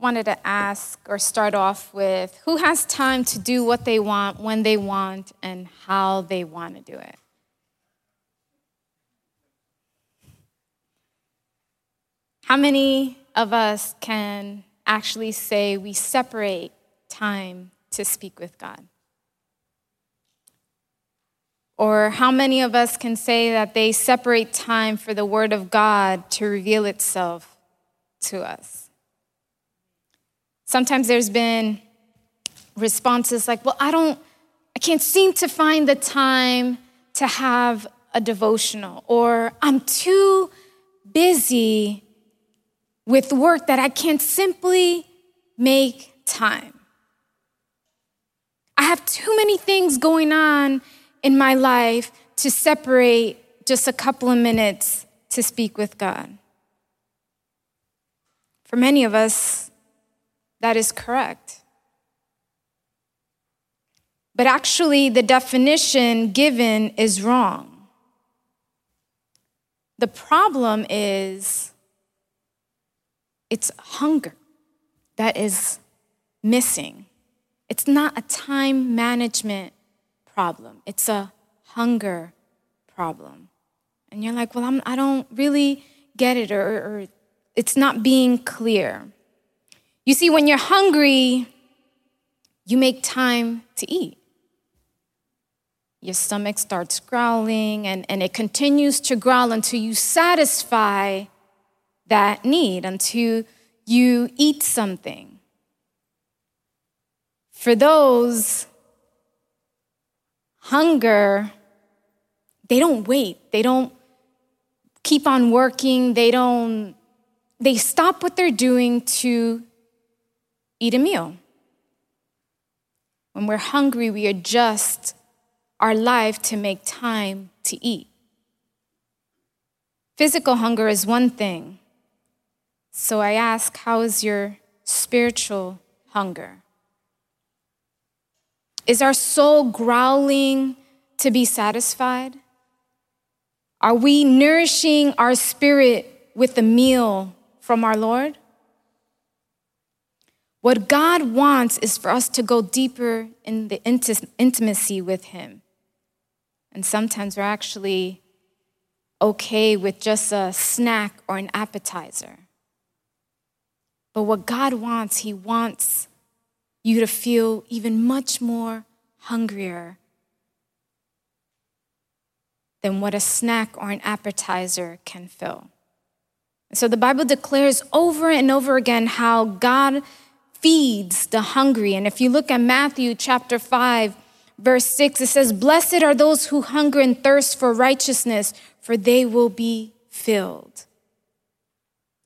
wanted to ask or start off with who has time to do what they want, when they want, and how they want to do it? How many of us can actually say we separate time to speak with God? Or how many of us can say that they separate time for the Word of God to reveal itself to us? Sometimes there's been responses like, well, I don't, I can't seem to find the time to have a devotional, or I'm too busy with work that I can't simply make time. I have too many things going on in my life to separate just a couple of minutes to speak with God. For many of us, that is correct. But actually, the definition given is wrong. The problem is it's hunger that is missing. It's not a time management problem, it's a hunger problem. And you're like, well, I'm, I do not really get it, or, or it's not being clear. You see, when you're hungry, you make time to eat. Your stomach starts growling, and, and it continues to growl until you satisfy that need until you eat something. For those, hunger, they don't wait. They don't keep on working. They don't, they stop what they're doing to eat a meal. When we're hungry, we adjust our life to make time to eat. Physical hunger is one thing, so I ask, how is your spiritual hunger? Is our soul growling to be satisfied? Are we nourishing our spirit with the meal from our Lord? What God wants is for us to go deeper in the intimacy with Him. And sometimes we're actually okay with just a snack or an appetizer. But what God wants, He wants you to feel even much more hungrier than what a snack or an appetizer can fill. So the Bible declares over and over again how God feeds the hungry. And if you look at Matthew chapter 5, verse 6, it says, Blessed are those who hunger and thirst for righteousness, for they will be filled.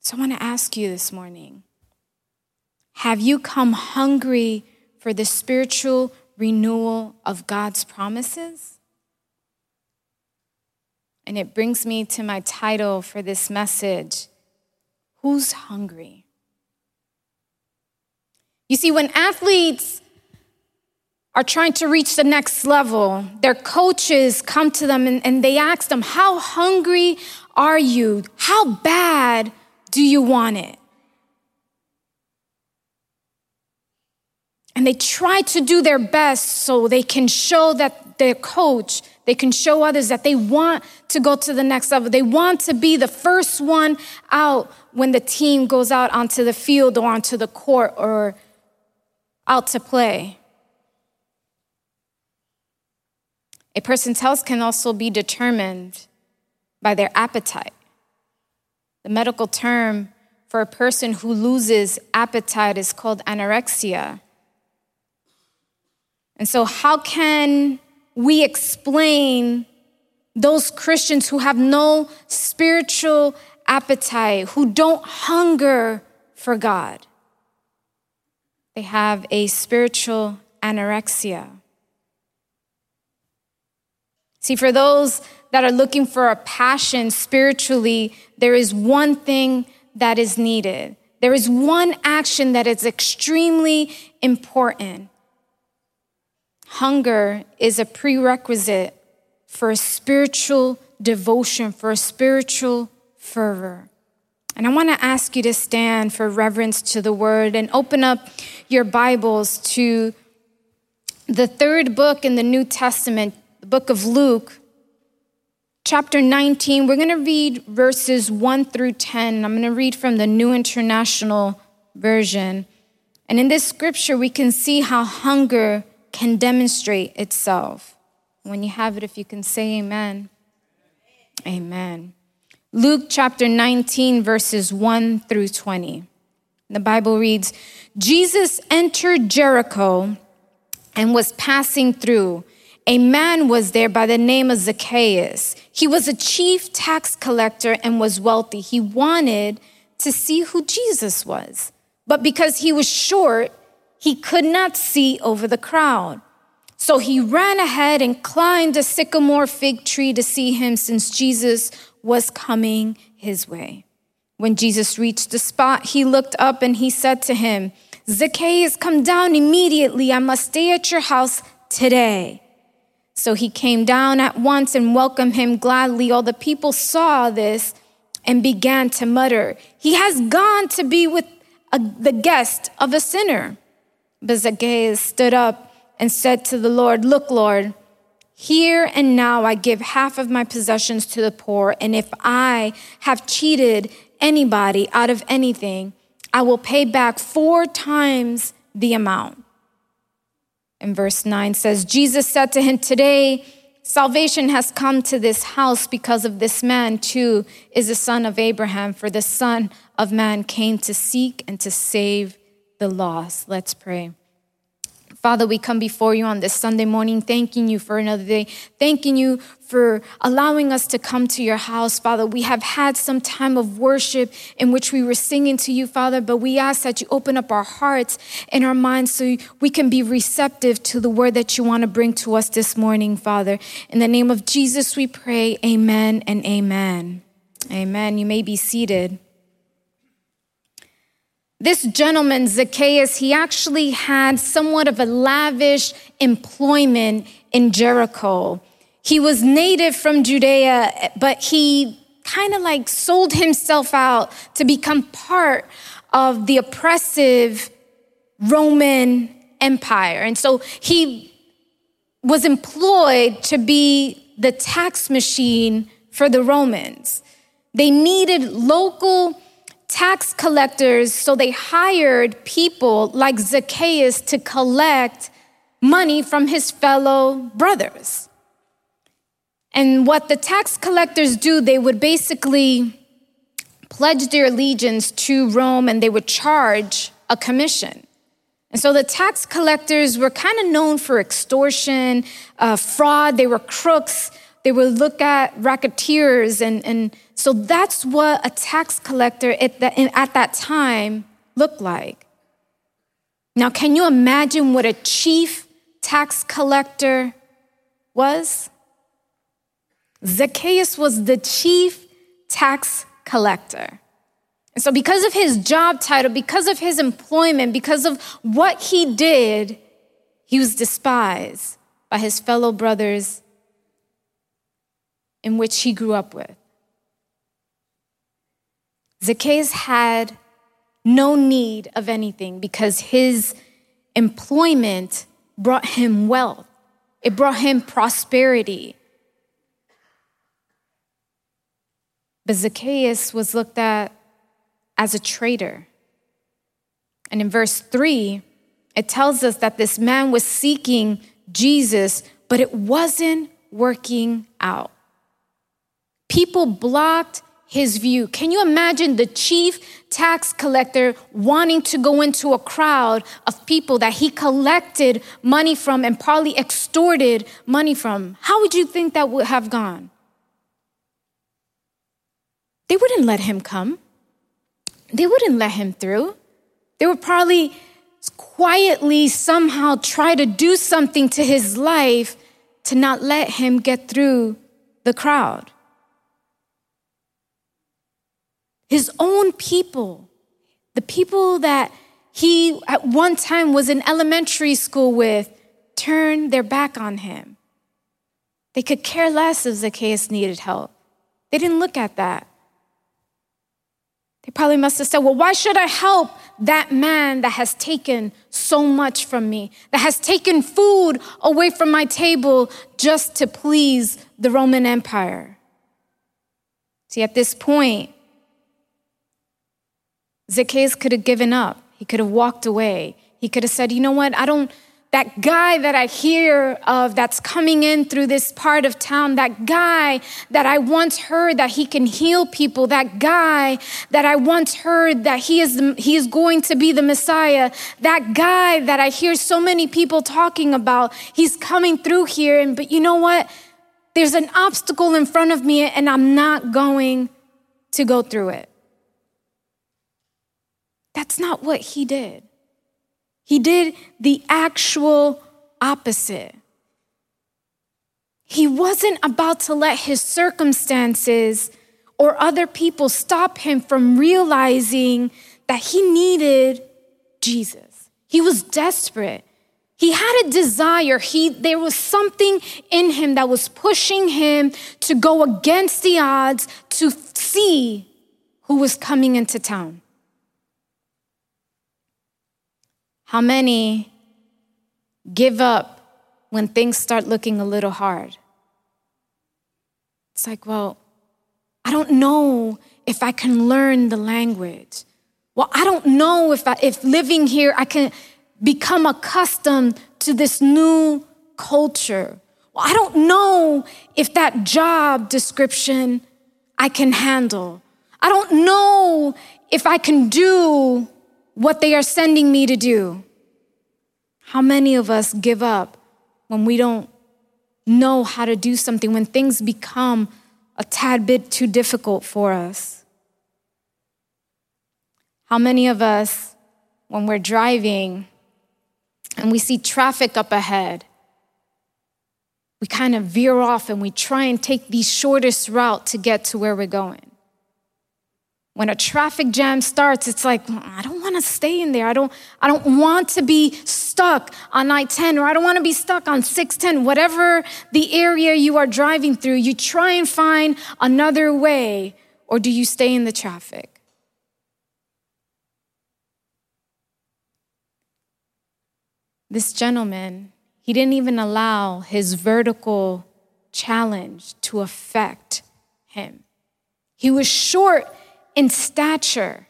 So I want to ask you this morning have you come hungry for the spiritual renewal of God's promises? And it brings me to my title for this message Who's hungry? You see, when athletes are trying to reach the next level, their coaches come to them and, and they ask them, How hungry are you? How bad do you want it? And they try to do their best so they can show that their coach, they can show others that they want to go to the next level. They want to be the first one out when the team goes out onto the field or onto the court or out to play. A person's health can also be determined by their appetite. The medical term for a person who loses appetite is called anorexia. And so, how can we explain those Christians who have no spiritual appetite, who don't hunger for God? They have a spiritual anorexia. See, for those that are looking for a passion spiritually, there is one thing that is needed. There is one action that is extremely important. Hunger is a prerequisite for a spiritual devotion, for a spiritual fervor. And I want to ask you to stand for reverence to the word and open up your Bibles to the third book in the New Testament, the book of Luke, chapter 19. We're going to read verses 1 through 10. I'm going to read from the New International Version. And in this scripture, we can see how hunger can demonstrate itself. When you have it, if you can say amen. Amen. Luke chapter 19, verses 1 through 20. The Bible reads Jesus entered Jericho and was passing through. A man was there by the name of Zacchaeus. He was a chief tax collector and was wealthy. He wanted to see who Jesus was, but because he was short, he could not see over the crowd. So he ran ahead and climbed a sycamore fig tree to see him since Jesus was coming his way. When Jesus reached the spot, he looked up and he said to him, Zacchaeus, come down immediately. I must stay at your house today. So he came down at once and welcomed him gladly. All the people saw this and began to mutter, He has gone to be with a, the guest of a sinner. But Zacchaeus stood up and said to the Lord, Look, Lord, here and now I give half of my possessions to the poor, and if I have cheated anybody out of anything, I will pay back four times the amount. And verse 9 says, Jesus said to him, Today salvation has come to this house because of this man too is the son of Abraham, for the Son of Man came to seek and to save the lost. Let's pray. Father, we come before you on this Sunday morning, thanking you for another day, thanking you for allowing us to come to your house, Father. We have had some time of worship in which we were singing to you, Father, but we ask that you open up our hearts and our minds so we can be receptive to the word that you want to bring to us this morning, Father. In the name of Jesus, we pray, amen and amen. Amen. You may be seated. This gentleman, Zacchaeus, he actually had somewhat of a lavish employment in Jericho. He was native from Judea, but he kind of like sold himself out to become part of the oppressive Roman Empire. And so he was employed to be the tax machine for the Romans. They needed local tax collectors, so they hired people like Zacchaeus to collect money from his fellow brothers. And what the tax collectors do, they would basically pledge their allegiance to Rome and they would charge a commission. And so the tax collectors were kind of known for extortion, uh, fraud, they were crooks. They would look at racketeers. And, and so that's what a tax collector at, at that time looked like. Now, can you imagine what a chief tax collector was? Zacchaeus was the chief tax collector. And so, because of his job title, because of his employment, because of what he did, he was despised by his fellow brothers in which he grew up with. Zacchaeus had no need of anything because his employment brought him wealth, it brought him prosperity. But Zacchaeus was looked at as a traitor. And in verse 3, it tells us that this man was seeking Jesus, but it wasn't working out. People blocked his view. Can you imagine the chief tax collector wanting to go into a crowd of people that he collected money from and probably extorted money from? How would you think that would have gone? They wouldn't let him come. They wouldn't let him through. They would probably quietly somehow try to do something to his life to not let him get through the crowd. His own people, the people that he at one time was in elementary school with, turned their back on him. They could care less if Zacchaeus needed help. They didn't look at that. They probably must have said, Well, why should I help that man that has taken so much from me, that has taken food away from my table just to please the Roman Empire? See, at this point, Zacchaeus could have given up. He could have walked away. He could have said, You know what? I don't, that guy that I hear of that's coming in through this part of town, that guy that I once heard that he can heal people, that guy that I once heard that he is, he is going to be the Messiah, that guy that I hear so many people talking about, he's coming through here. And, but you know what? There's an obstacle in front of me and I'm not going to go through it. That's not what he did. He did the actual opposite. He wasn't about to let his circumstances or other people stop him from realizing that he needed Jesus. He was desperate. He had a desire. He, there was something in him that was pushing him to go against the odds to see who was coming into town. How many give up when things start looking a little hard? It's like, well, I don't know if I can learn the language. Well, I don't know if, I, if living here I can become accustomed to this new culture. Well, I don't know if that job description I can handle. I don't know if I can do what they are sending me to do. How many of us give up when we don't know how to do something, when things become a tad bit too difficult for us? How many of us, when we're driving and we see traffic up ahead, we kind of veer off and we try and take the shortest route to get to where we're going? When a traffic jam starts it's like mm, i don't want to stay in there. I don't i don't want to be stuck on i-10 or i don't want to be stuck on 610 whatever the area you are driving through you try and find another way or do you stay in the traffic? This gentleman he didn't even allow his vertical challenge to affect him. He was short in stature.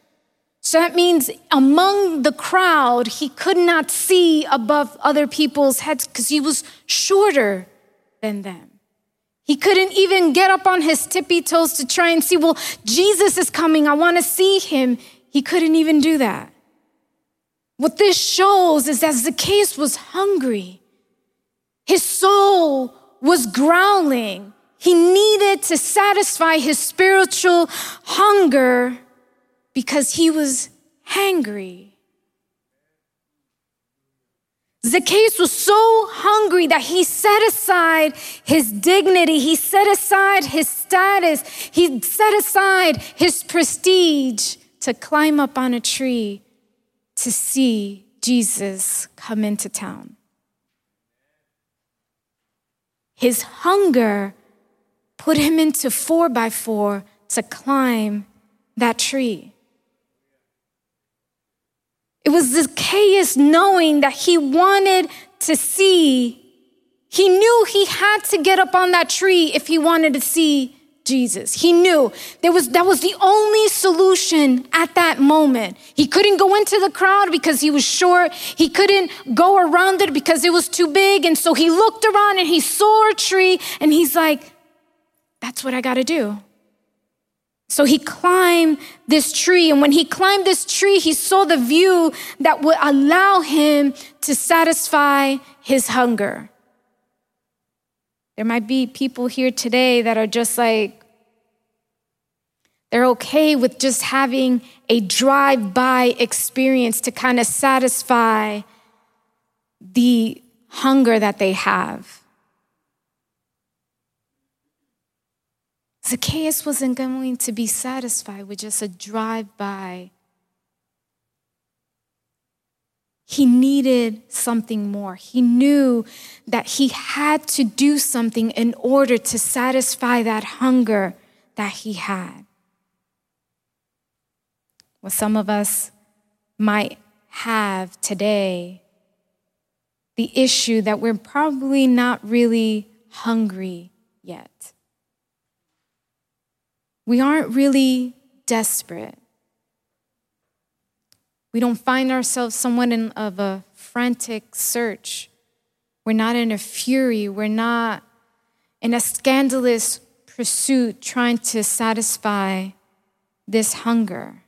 So that means among the crowd, he could not see above other people's heads because he was shorter than them. He couldn't even get up on his tippy toes to try and see, well, Jesus is coming. I want to see him. He couldn't even do that. What this shows is that Zacchaeus was hungry. His soul was growling. He needed to satisfy his spiritual hunger because he was hangry. Zacchaeus was so hungry that he set aside his dignity, he set aside his status, he set aside his prestige to climb up on a tree to see Jesus come into town. His hunger put him into four by four to climb that tree. It was Zacchaeus knowing that he wanted to see, he knew he had to get up on that tree if he wanted to see Jesus. He knew there was that was the only solution at that moment. He couldn't go into the crowd because he was short. He couldn't go around it because it was too big. And so he looked around and he saw a tree and he's like, that's what I got to do. So he climbed this tree, and when he climbed this tree, he saw the view that would allow him to satisfy his hunger. There might be people here today that are just like, they're okay with just having a drive by experience to kind of satisfy the hunger that they have. Zacchaeus wasn't going to be satisfied with just a drive by. He needed something more. He knew that he had to do something in order to satisfy that hunger that he had. what some of us might have today, the issue that we're probably not really hungry yet. We aren't really desperate. We don't find ourselves somewhat in of a frantic search. We're not in a fury. We're not in a scandalous pursuit trying to satisfy this hunger.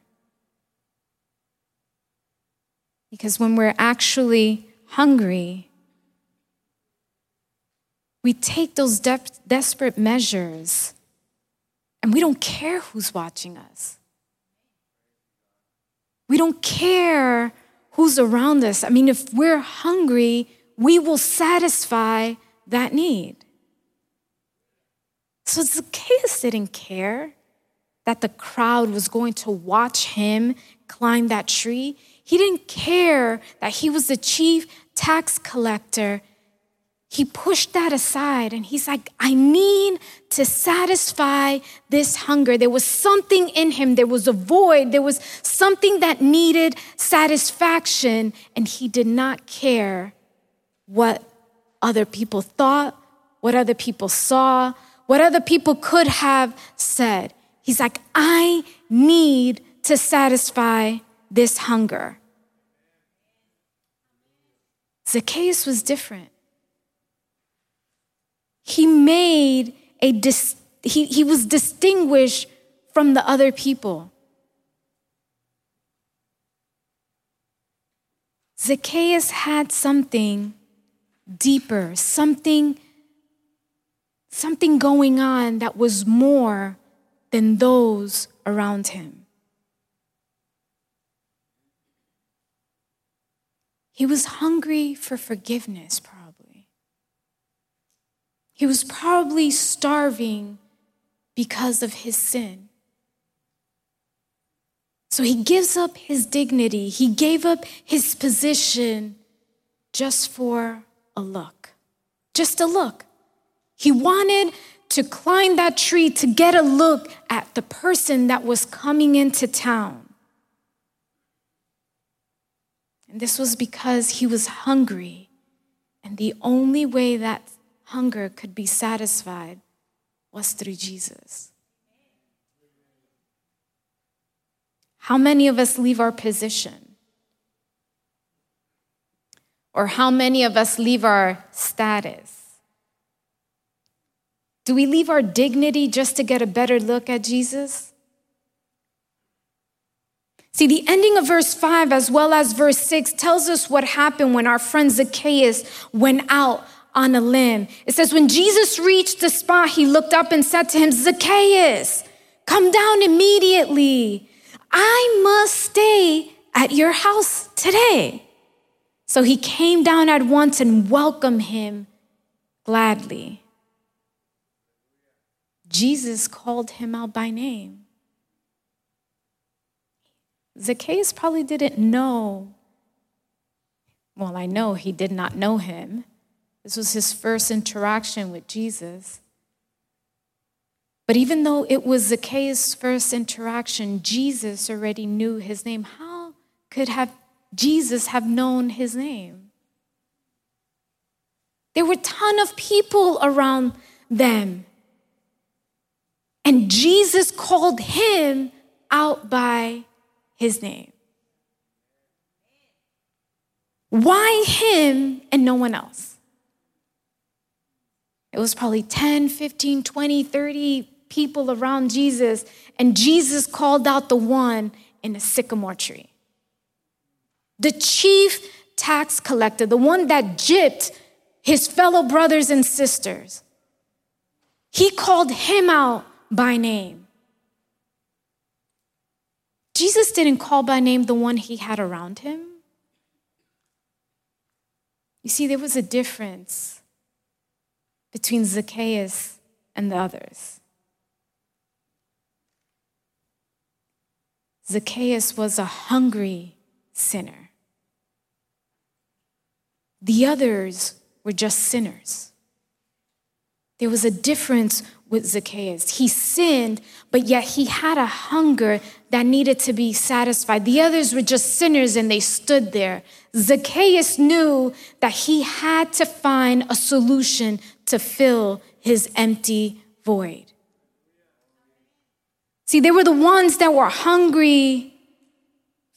Because when we're actually hungry, we take those de- desperate measures and we don't care who's watching us. We don't care who's around us. I mean, if we're hungry, we will satisfy that need. So Zacchaeus didn't care that the crowd was going to watch him climb that tree. He didn't care that he was the chief tax collector. He pushed that aside and he's like, I need to satisfy this hunger. There was something in him, there was a void, there was something that needed satisfaction, and he did not care what other people thought, what other people saw, what other people could have said. He's like, I need to satisfy this hunger. Zacchaeus was different. He made a dis- he, he was distinguished from the other people. Zacchaeus had something deeper, something something going on that was more than those around him. He was hungry for forgiveness. He was probably starving because of his sin. So he gives up his dignity, he gave up his position just for a look. Just a look. He wanted to climb that tree to get a look at the person that was coming into town. And this was because he was hungry. And the only way that hunger could be satisfied was through Jesus. How many of us leave our position? Or how many of us leave our status? Do we leave our dignity just to get a better look at Jesus? See, the ending of verse 5 as well as verse 6 tells us what happened when our friend Zacchaeus went out on a limb. It says, When Jesus reached the spot, he looked up and said to him, Zacchaeus, come down immediately. I must stay at your house today. So he came down at once and welcomed him gladly. Jesus called him out by name. Zacchaeus probably didn't know. Well, I know he did not know him. This was his first interaction with Jesus. But even though it was Zacchaeus' first interaction, Jesus already knew his name. How could have Jesus have known his name? There were a ton of people around them. And Jesus called him out by his name. Why him and no one else? It was probably 10, 15, 20, 30 people around Jesus, and Jesus called out the one in a sycamore tree. The chief tax collector, the one that gypped his fellow brothers and sisters, he called him out by name. Jesus didn't call by name the one he had around him. You see, there was a difference between Zacchaeus and the others. Zacchaeus was a hungry sinner. The others were just sinners. There was a difference with Zacchaeus. He sinned, but yet he had a hunger that needed to be satisfied. The others were just sinners and they stood there. Zacchaeus knew that he had to find a solution to fill his empty void. See, they were the ones that were hungry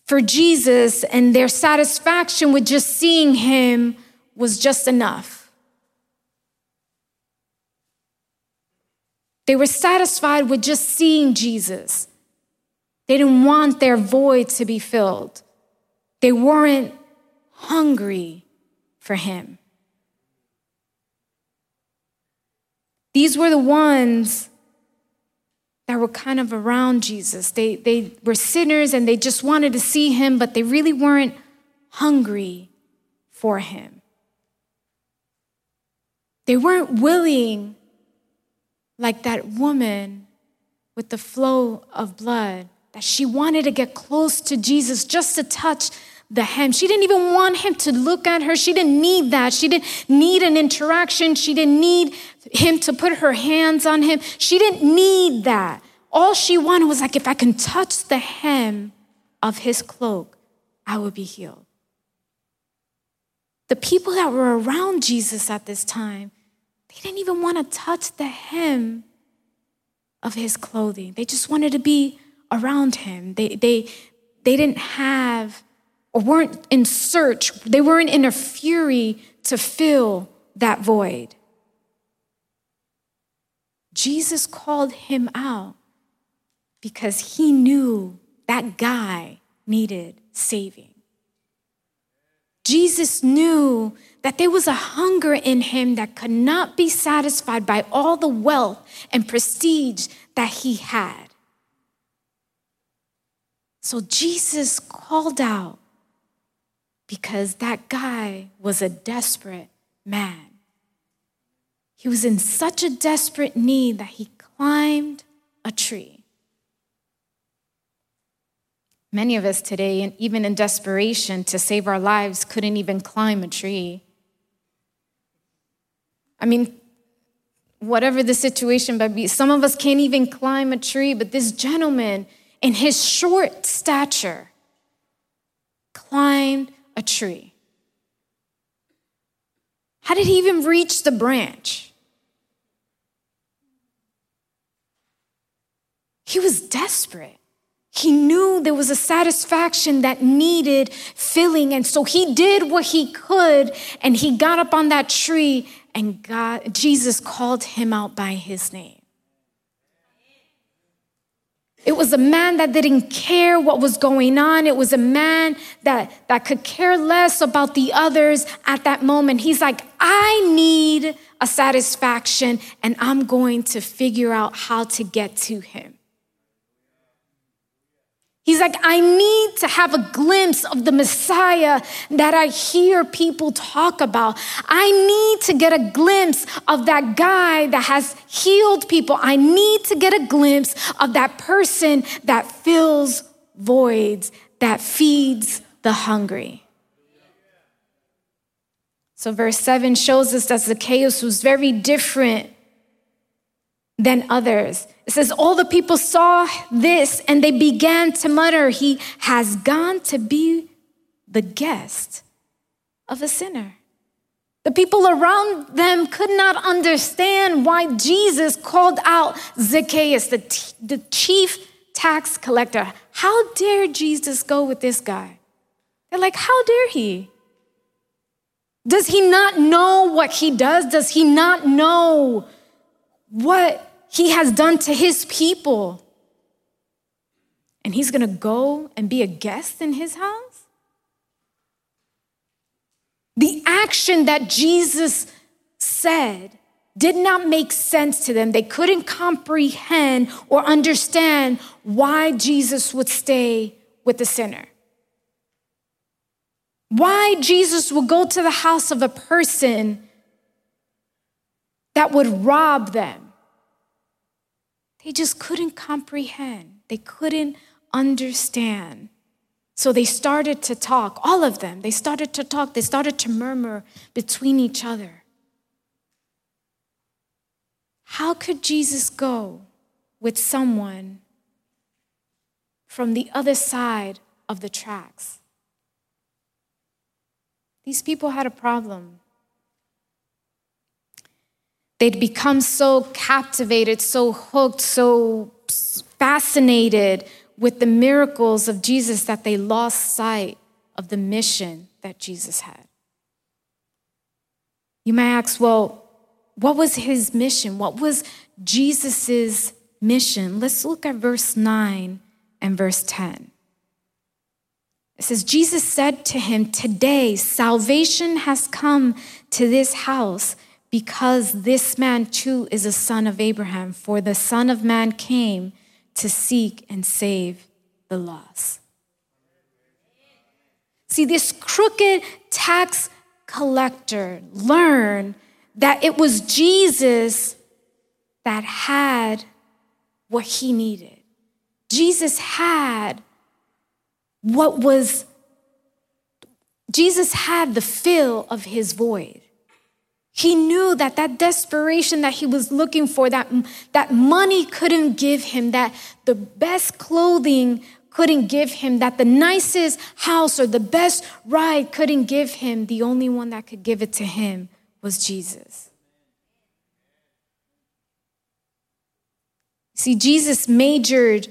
for Jesus, and their satisfaction with just seeing him was just enough. They were satisfied with just seeing Jesus. They didn't want their void to be filled. They weren't hungry for him. These were the ones that were kind of around Jesus. They, they were sinners and they just wanted to see him, but they really weren't hungry for him. They weren't willing, like that woman with the flow of blood, that she wanted to get close to Jesus just to touch the hem. She didn't even want him to look at her. She didn't need that. She didn't need an interaction. She didn't need him to put her hands on him. She didn't need that. All she wanted was like, if I can touch the hem of his cloak, I will be healed. The people that were around Jesus at this time, they didn't even want to touch the hem of his clothing. They just wanted to be around him. They, they, they didn't have or weren't in search, they weren't in a fury to fill that void. Jesus called him out because he knew that guy needed saving. Jesus knew that there was a hunger in him that could not be satisfied by all the wealth and prestige that he had. So Jesus called out because that guy was a desperate man. He was in such a desperate need that he climbed a tree. Many of us today, and even in desperation to save our lives, couldn't even climb a tree. I mean, whatever the situation might be, some of us can't even climb a tree, but this gentleman, in his short stature, climbed a tree? How did he even reach the branch? He was desperate. He knew there was a satisfaction that needed filling. And so he did what he could and he got up on that tree and God, Jesus called him out by his name. It was a man that didn't care what was going on. It was a man that, that could care less about the others at that moment. He's like, I need a satisfaction, and I'm going to figure out how to get to him. He's like, I need to have a glimpse of the Messiah that I hear people talk about. I need to get a glimpse of that guy that has healed people. I need to get a glimpse of that person that fills voids, that feeds the hungry. So, verse 7 shows us that Zacchaeus was very different than others. It says, All the people saw this and they began to mutter, He has gone to be the guest of a sinner. The people around them could not understand why Jesus called out Zacchaeus, the, t- the chief tax collector. How dare Jesus go with this guy? They're like, How dare he? Does he not know what he does? Does he not know what he has done to his people. And he's gonna go and be a guest in his house? The action that Jesus said did not make sense to them. They couldn't comprehend or understand why Jesus would stay with the sinner. Why Jesus would go to the house of a person that would rob them they just couldn't comprehend, they couldn't understand. So they started to talk, all of them. They started to talk, they started to murmur between each other. How could Jesus go with someone from the other side of the tracks? These people had a problem. They'd become so captivated, so hooked, so fascinated with the miracles of Jesus that they lost sight of the mission that Jesus had. You may ask, well, what was his mission? What was Jesus' mission? Let's look at verse 9 and verse 10. It says, Jesus said to him, Today salvation has come to this house because this man too is a son of Abraham, for the Son of Man came to seek and save the lost. See, this crooked tax collector learned that it was Jesus that had what he needed. Jesus had what was, Jesus had the fill of his void. He knew that that desperation that he was looking for, that, that money couldn't give him, that the best clothing couldn't give him, that the nicest house or the best ride couldn't give him, the only one that could give it to him was Jesus. See, Jesus majored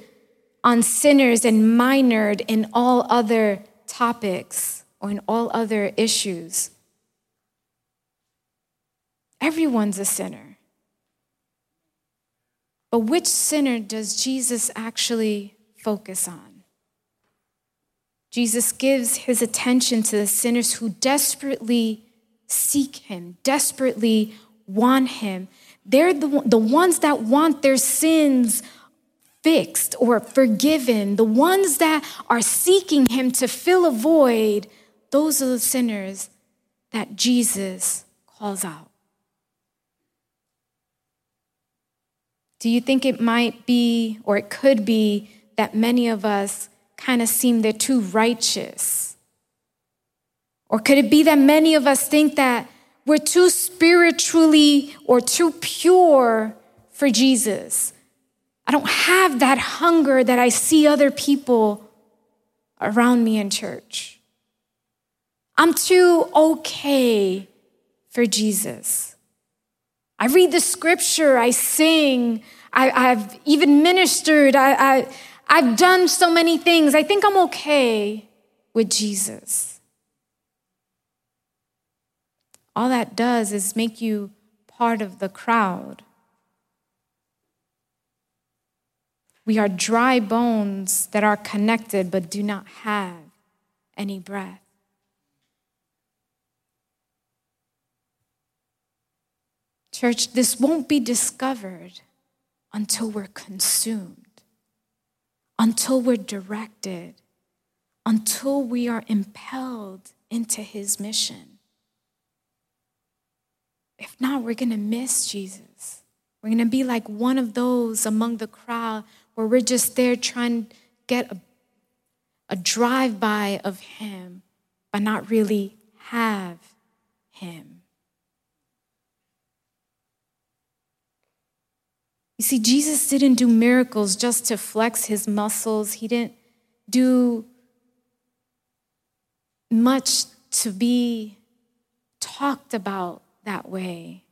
on sinners and minored in all other topics or in all other issues. Everyone's a sinner. But which sinner does Jesus actually focus on? Jesus gives his attention to the sinners who desperately seek him, desperately want him. They're the, the ones that want their sins fixed or forgiven, the ones that are seeking him to fill a void. Those are the sinners that Jesus calls out. Do you think it might be, or it could be, that many of us kind of seem they're too righteous? Or could it be that many of us think that we're too spiritually or too pure for Jesus? I don't have that hunger that I see other people around me in church. I'm too okay for Jesus. I read the scripture, I sing, I, have even ministered, I, I, I've done so many things. I think I'm okay with Jesus. All that does is make you part of the crowd. We are dry bones that are connected but do not have any breath. Church, this won't be discovered until we're consumed, until we're directed, until we are impelled into his mission. If not, we're going to miss Jesus. We're going to be like one of those among the crowd where we're just there trying to get a, a drive by of him, but not really have him. You see, Jesus didn't do miracles just to flex his muscles, he didn't do much to be talked about that way.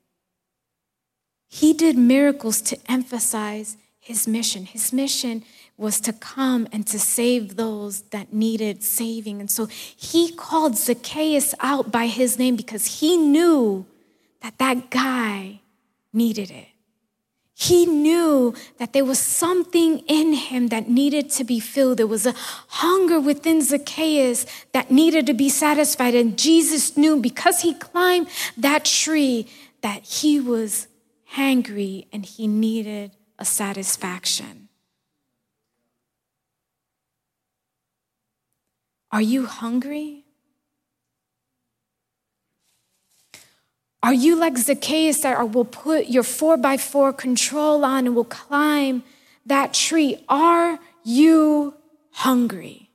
He did miracles to emphasize his mission. His mission was to come and to save those that needed saving. And so he called Zacchaeus out by his name because he knew that that guy needed it. He knew that there was something in him that needed to be filled. There was a hunger within Zacchaeus that needed to be satisfied. And Jesus knew because he climbed that tree that he was hangry and he needed a satisfaction. Are you hungry? Are you like Zacchaeus that will put your four by four control on and will climb that tree? Are you hungry?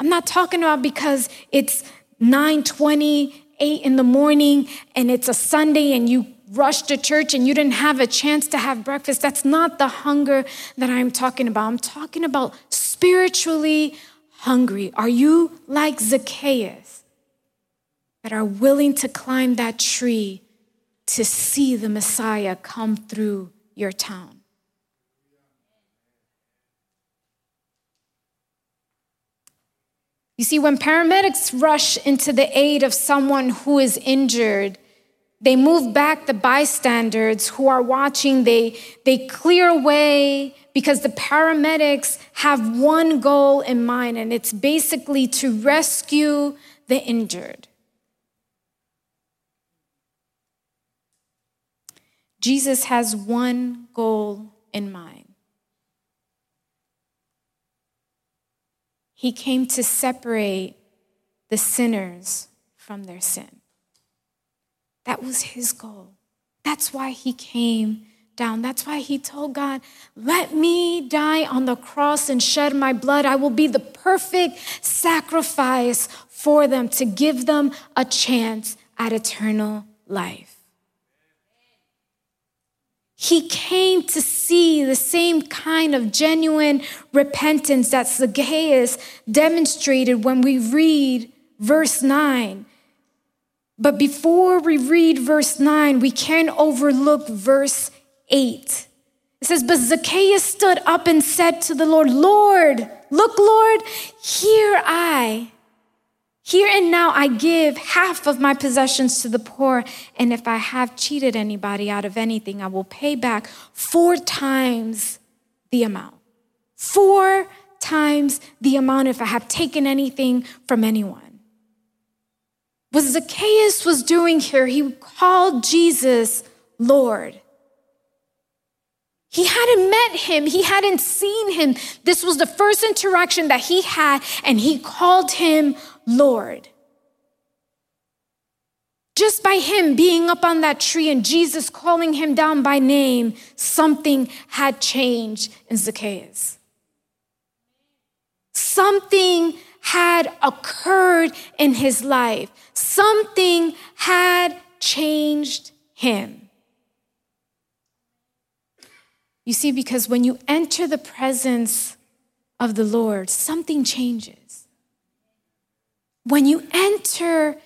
I'm not talking about because it's 9:20, 8 in the morning, and it's a Sunday and you rushed to church and you didn't have a chance to have breakfast. That's not the hunger that I'm talking about. I'm talking about spiritually hungry. Are you like Zacchaeus that are willing to climb that tree to see the Messiah come through your town? You see, when paramedics rush into the aid of someone who is injured, they move back the bystanders who are watching. They, they clear away because the paramedics have one goal in mind, and it's basically to rescue the injured. Jesus has one goal in mind He came to separate the sinners from their sin. That was his goal. That's why he came down. That's why he told God, Let me die on the cross and shed my blood. I will be the perfect sacrifice for them to give them a chance at eternal life. He came to see the same kind of genuine repentance that Zacchaeus demonstrated when we read verse 9. But before we read verse 9, we can't overlook verse 8. It says, But Zacchaeus stood up and said to the Lord, Lord, look, Lord, here I here and now, I give half of my possessions to the poor, and if I have cheated anybody out of anything, I will pay back four times the amount. Four times the amount if I have taken anything from anyone. What Zacchaeus was doing here, he called Jesus Lord. He hadn't met him, he hadn't seen him. This was the first interaction that he had, and he called him Lord. Just by him being up on that tree and Jesus calling him down by name, something had changed in Zacchaeus. Something had occurred in his life. Something had changed him. You see, because when you enter the presence of the Lord, something changes. When you enter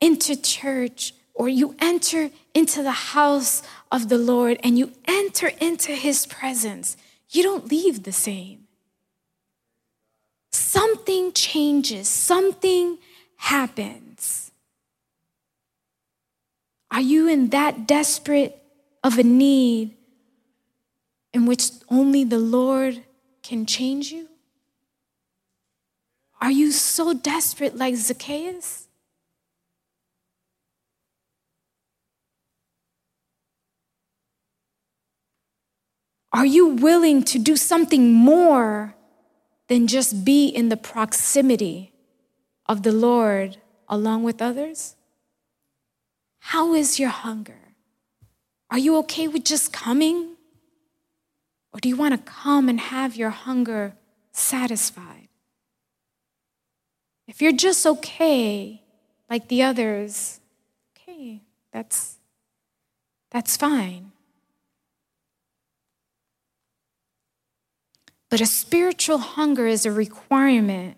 into church or you enter into the house of the Lord and you enter into his presence, you don't leave the same. Something changes, something happens. Are you in that desperate of a need in which only the Lord can change you? Are you so desperate like Zacchaeus? Are you willing to do something more than just be in the proximity of the Lord along with others? How is your hunger? Are you okay with just coming? Or do you want to come and have your hunger satisfied? If you're just okay, like the others, okay, that's, that's fine. But a spiritual hunger is a requirement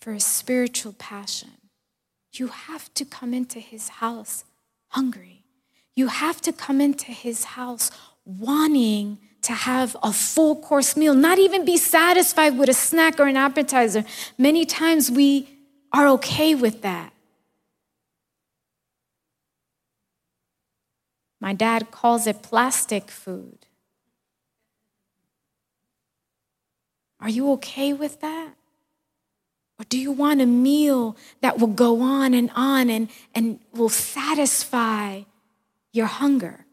for a spiritual passion. You have to come into his house hungry. You have to come into his house wanting to have a full course meal, not even be satisfied with a snack or an appetizer. Many times we are okay with that. My dad calls it plastic food. Are you okay with that? Or do you want a meal that will go on and on and, and will satisfy your hunger?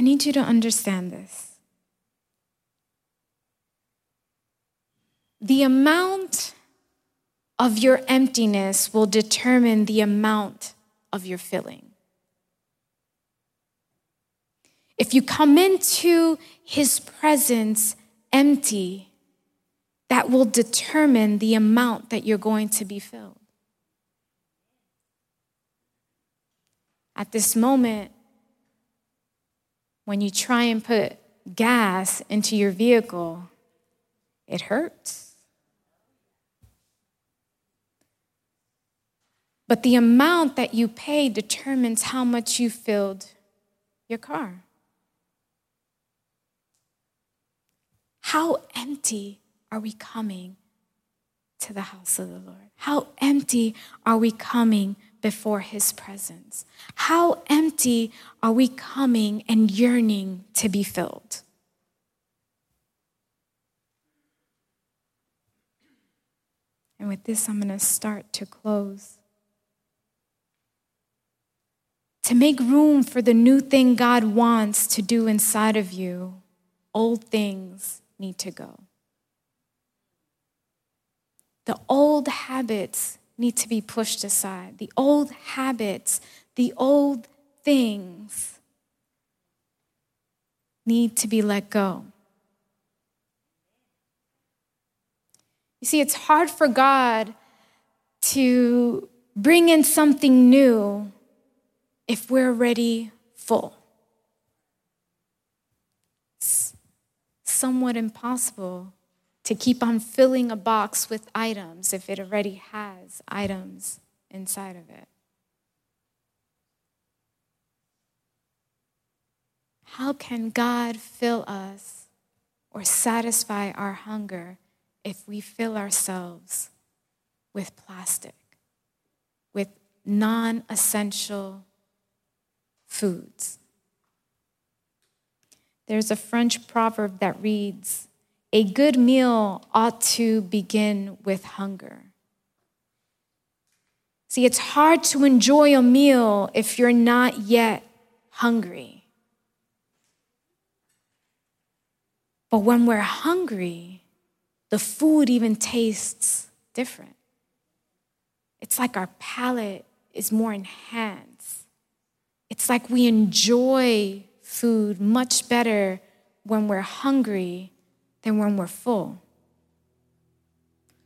I need you to understand this. The amount of your emptiness will determine the amount of your filling. If you come into his presence empty, that will determine the amount that you're going to be filled. at this moment, when you try and put gas into your vehicle, it hurts. But the amount that you pay determines how much you filled your car. How empty are we coming to the house of the Lord? How empty are we coming before his presence? How empty are we coming and yearning to be filled? And with this, I'm going to start to close. To make room for the new thing God wants to do inside of you, old things need to go. The old habits need to be pushed aside. The old habits, the old things need to be let go. You see, it's hard for God to bring in something new if we're already full. It's somewhat impossible to keep on filling a box with items if it already has items inside of it. How can God fill us or satisfy our hunger if we fill ourselves with plastic, with non essential foods? There's a French proverb that reads, a good meal ought to begin with hunger. See, it's hard to enjoy a meal if you're not yet hungry. But when we're hungry, the food even tastes different. It's like our palate is more enhanced. It's like we enjoy food much better when we're hungry than when we're full.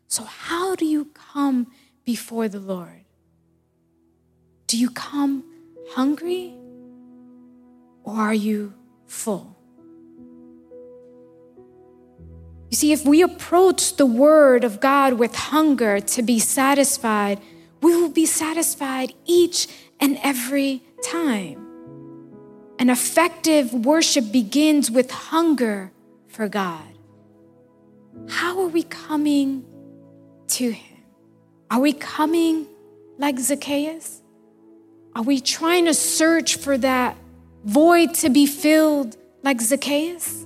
So, how do you come before the Lord? Do you come hungry or are you full? You see, if we approach the Word of God with hunger to be satisfied, we will be satisfied each and every time. An effective worship begins with hunger for God. How are we coming to Him? Are we coming like Zacchaeus? Are we trying to search for that void to be filled like Zacchaeus?